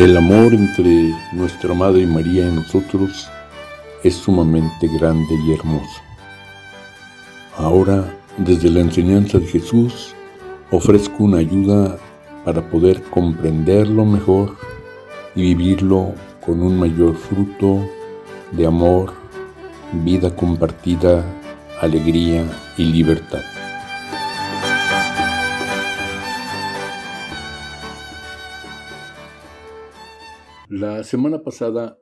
El amor entre nuestra Madre María y nosotros es sumamente grande y hermoso. Ahora, desde la enseñanza de Jesús, ofrezco una ayuda para poder comprenderlo mejor y vivirlo con un mayor fruto de amor, vida compartida, alegría y libertad. La semana pasada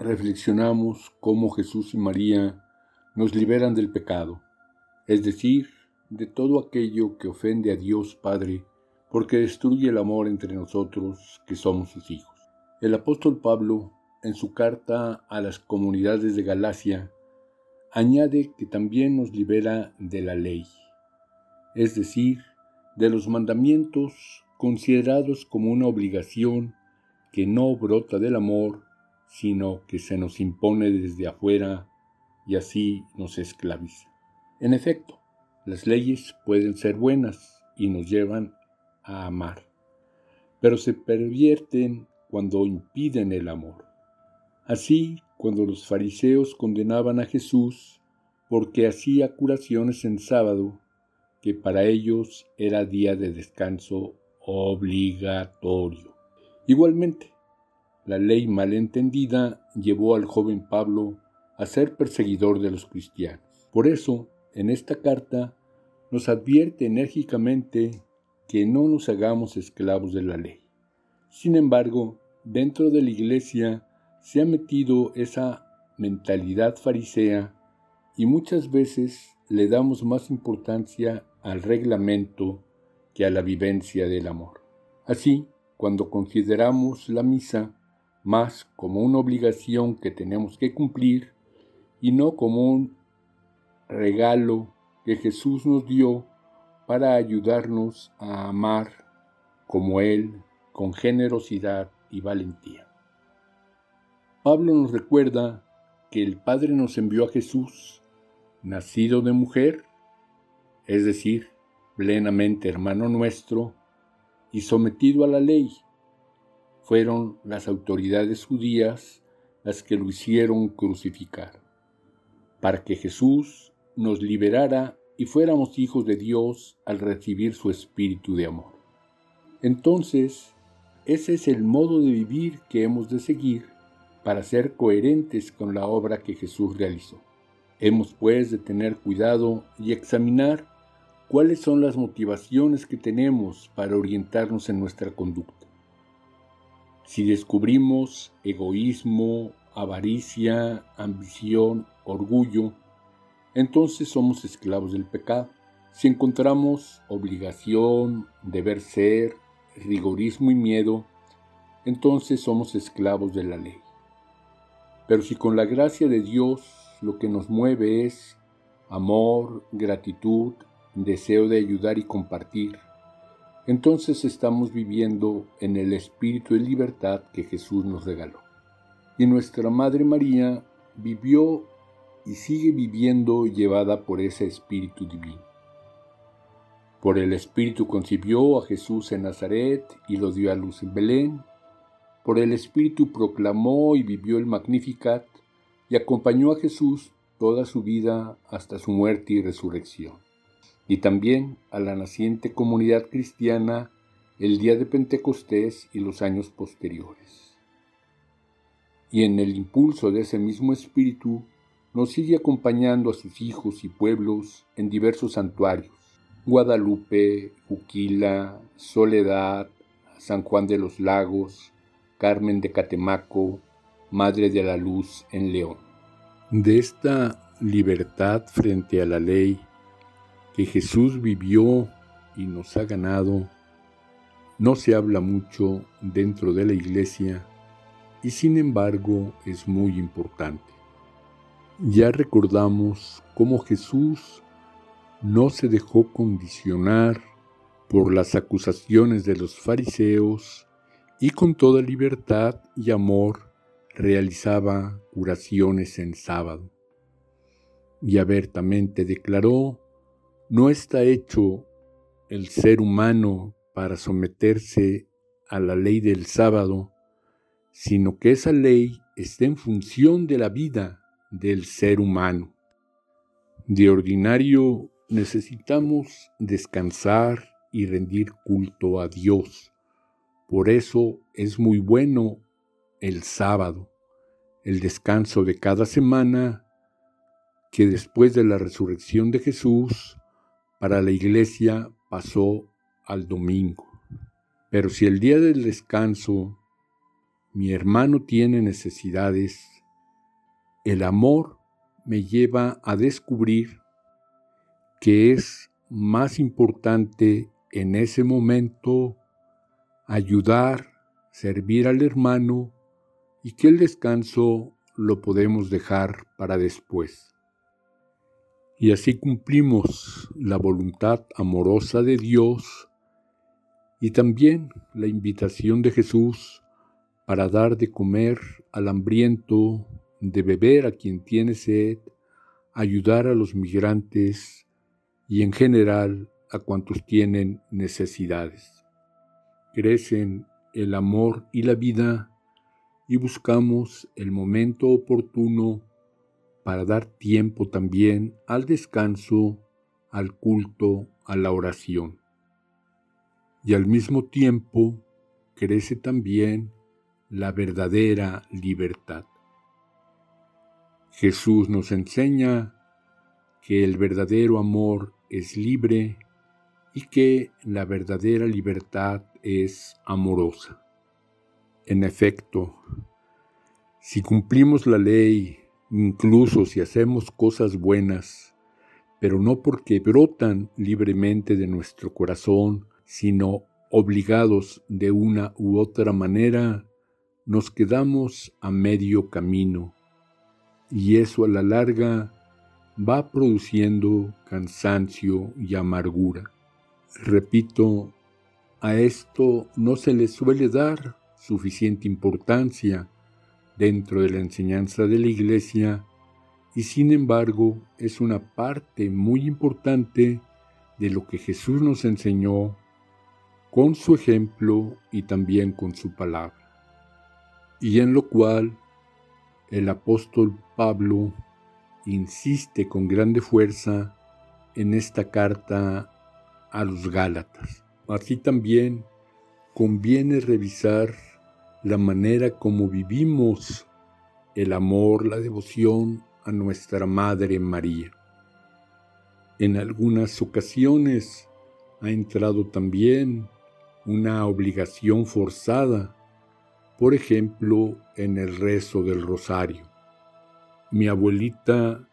reflexionamos cómo Jesús y María nos liberan del pecado, es decir, de todo aquello que ofende a Dios Padre, porque destruye el amor entre nosotros que somos sus hijos. El apóstol Pablo, en su carta a las comunidades de Galacia, añade que también nos libera de la ley, es decir, de los mandamientos considerados como una obligación que no brota del amor, sino que se nos impone desde afuera y así nos esclaviza. En efecto, las leyes pueden ser buenas y nos llevan a amar, pero se pervierten cuando impiden el amor. Así, cuando los fariseos condenaban a Jesús porque hacía curaciones en sábado, que para ellos era día de descanso obligatorio. Igualmente, la ley malentendida llevó al joven Pablo a ser perseguidor de los cristianos. Por eso, en esta carta nos advierte enérgicamente que no nos hagamos esclavos de la ley. Sin embargo, dentro de la iglesia se ha metido esa mentalidad farisea y muchas veces le damos más importancia al reglamento que a la vivencia del amor. Así, cuando consideramos la misa más como una obligación que tenemos que cumplir y no como un regalo que Jesús nos dio para ayudarnos a amar como Él, con generosidad y valentía. Pablo nos recuerda que el Padre nos envió a Jesús, nacido de mujer, es decir, plenamente hermano nuestro, y sometido a la ley. Fueron las autoridades judías las que lo hicieron crucificar, para que Jesús nos liberara y fuéramos hijos de Dios al recibir su espíritu de amor. Entonces, ese es el modo de vivir que hemos de seguir para ser coherentes con la obra que Jesús realizó. Hemos pues de tener cuidado y examinar cuáles son las motivaciones que tenemos para orientarnos en nuestra conducta. Si descubrimos egoísmo, avaricia, ambición, orgullo, entonces somos esclavos del pecado. Si encontramos obligación, deber ser, rigorismo y miedo, entonces somos esclavos de la ley. Pero si con la gracia de Dios lo que nos mueve es amor, gratitud, deseo de ayudar y compartir, entonces estamos viviendo en el espíritu de libertad que Jesús nos regaló. Y nuestra Madre María vivió y sigue viviendo llevada por ese espíritu divino. Por el espíritu concibió a Jesús en Nazaret y lo dio a luz en Belén. Por el espíritu proclamó y vivió el Magnificat y acompañó a Jesús toda su vida hasta su muerte y resurrección y también a la naciente comunidad cristiana el día de Pentecostés y los años posteriores. Y en el impulso de ese mismo espíritu nos sigue acompañando a sus hijos y pueblos en diversos santuarios, Guadalupe, Juquila, Soledad, San Juan de los Lagos, Carmen de Catemaco, Madre de la Luz en León. De esta libertad frente a la ley que Jesús vivió y nos ha ganado, no se habla mucho dentro de la iglesia y sin embargo es muy importante. Ya recordamos cómo Jesús no se dejó condicionar por las acusaciones de los fariseos y con toda libertad y amor realizaba curaciones en sábado. Y abiertamente declaró no está hecho el ser humano para someterse a la ley del sábado, sino que esa ley está en función de la vida del ser humano. De ordinario necesitamos descansar y rendir culto a Dios. Por eso es muy bueno el sábado, el descanso de cada semana, que después de la resurrección de Jesús, para la iglesia pasó al domingo. Pero si el día del descanso mi hermano tiene necesidades, el amor me lleva a descubrir que es más importante en ese momento ayudar, servir al hermano y que el descanso lo podemos dejar para después. Y así cumplimos la voluntad amorosa de Dios y también la invitación de Jesús para dar de comer al hambriento, de beber a quien tiene sed, ayudar a los migrantes y en general a cuantos tienen necesidades. Crecen el amor y la vida y buscamos el momento oportuno para dar tiempo también al descanso, al culto, a la oración. Y al mismo tiempo crece también la verdadera libertad. Jesús nos enseña que el verdadero amor es libre y que la verdadera libertad es amorosa. En efecto, si cumplimos la ley, incluso si hacemos cosas buenas, pero no porque brotan libremente de nuestro corazón, sino obligados de una u otra manera, nos quedamos a medio camino y eso a la larga va produciendo cansancio y amargura. Repito, a esto no se le suele dar suficiente importancia dentro de la enseñanza de la Iglesia y sin embargo es una parte muy importante de lo que Jesús nos enseñó con su ejemplo y también con su palabra, y en lo cual el apóstol Pablo insiste con grande fuerza en esta carta a los Gálatas. Así también conviene revisar la manera como vivimos el amor, la devoción a nuestra Madre María. En algunas ocasiones ha entrado también una obligación forzada por ejemplo, en el rezo del rosario. Mi abuelita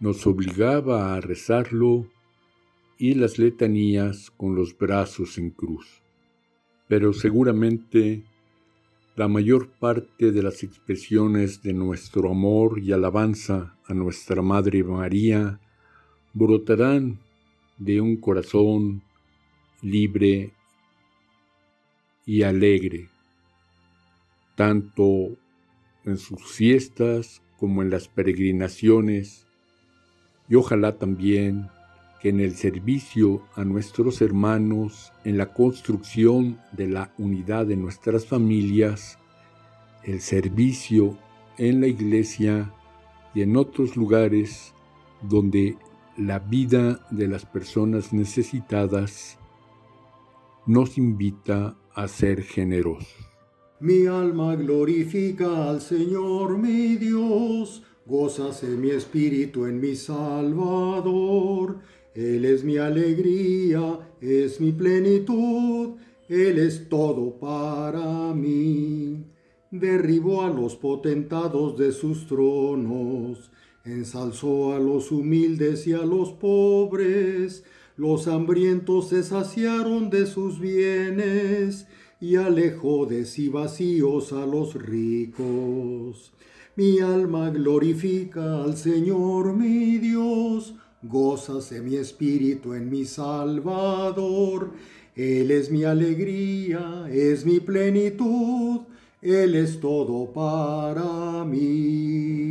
nos obligaba a rezarlo y las letanías con los brazos en cruz. Pero seguramente la mayor parte de las expresiones de nuestro amor y alabanza a nuestra Madre María brotarán de un corazón libre y alegre tanto en sus fiestas como en las peregrinaciones, y ojalá también que en el servicio a nuestros hermanos, en la construcción de la unidad de nuestras familias, el servicio en la iglesia y en otros lugares donde la vida de las personas necesitadas nos invita a ser generosos. Mi alma glorifica al Señor mi Dios, gózase mi espíritu en mi Salvador. Él es mi alegría, es mi plenitud, Él es todo para mí. Derribó a los potentados de sus tronos, ensalzó a los humildes y a los pobres, los hambrientos se saciaron de sus bienes y alejó de sí vacíos a los ricos. Mi alma glorifica al Señor mi Dios, gózase mi espíritu en mi Salvador. Él es mi alegría, es mi plenitud, Él es todo para mí.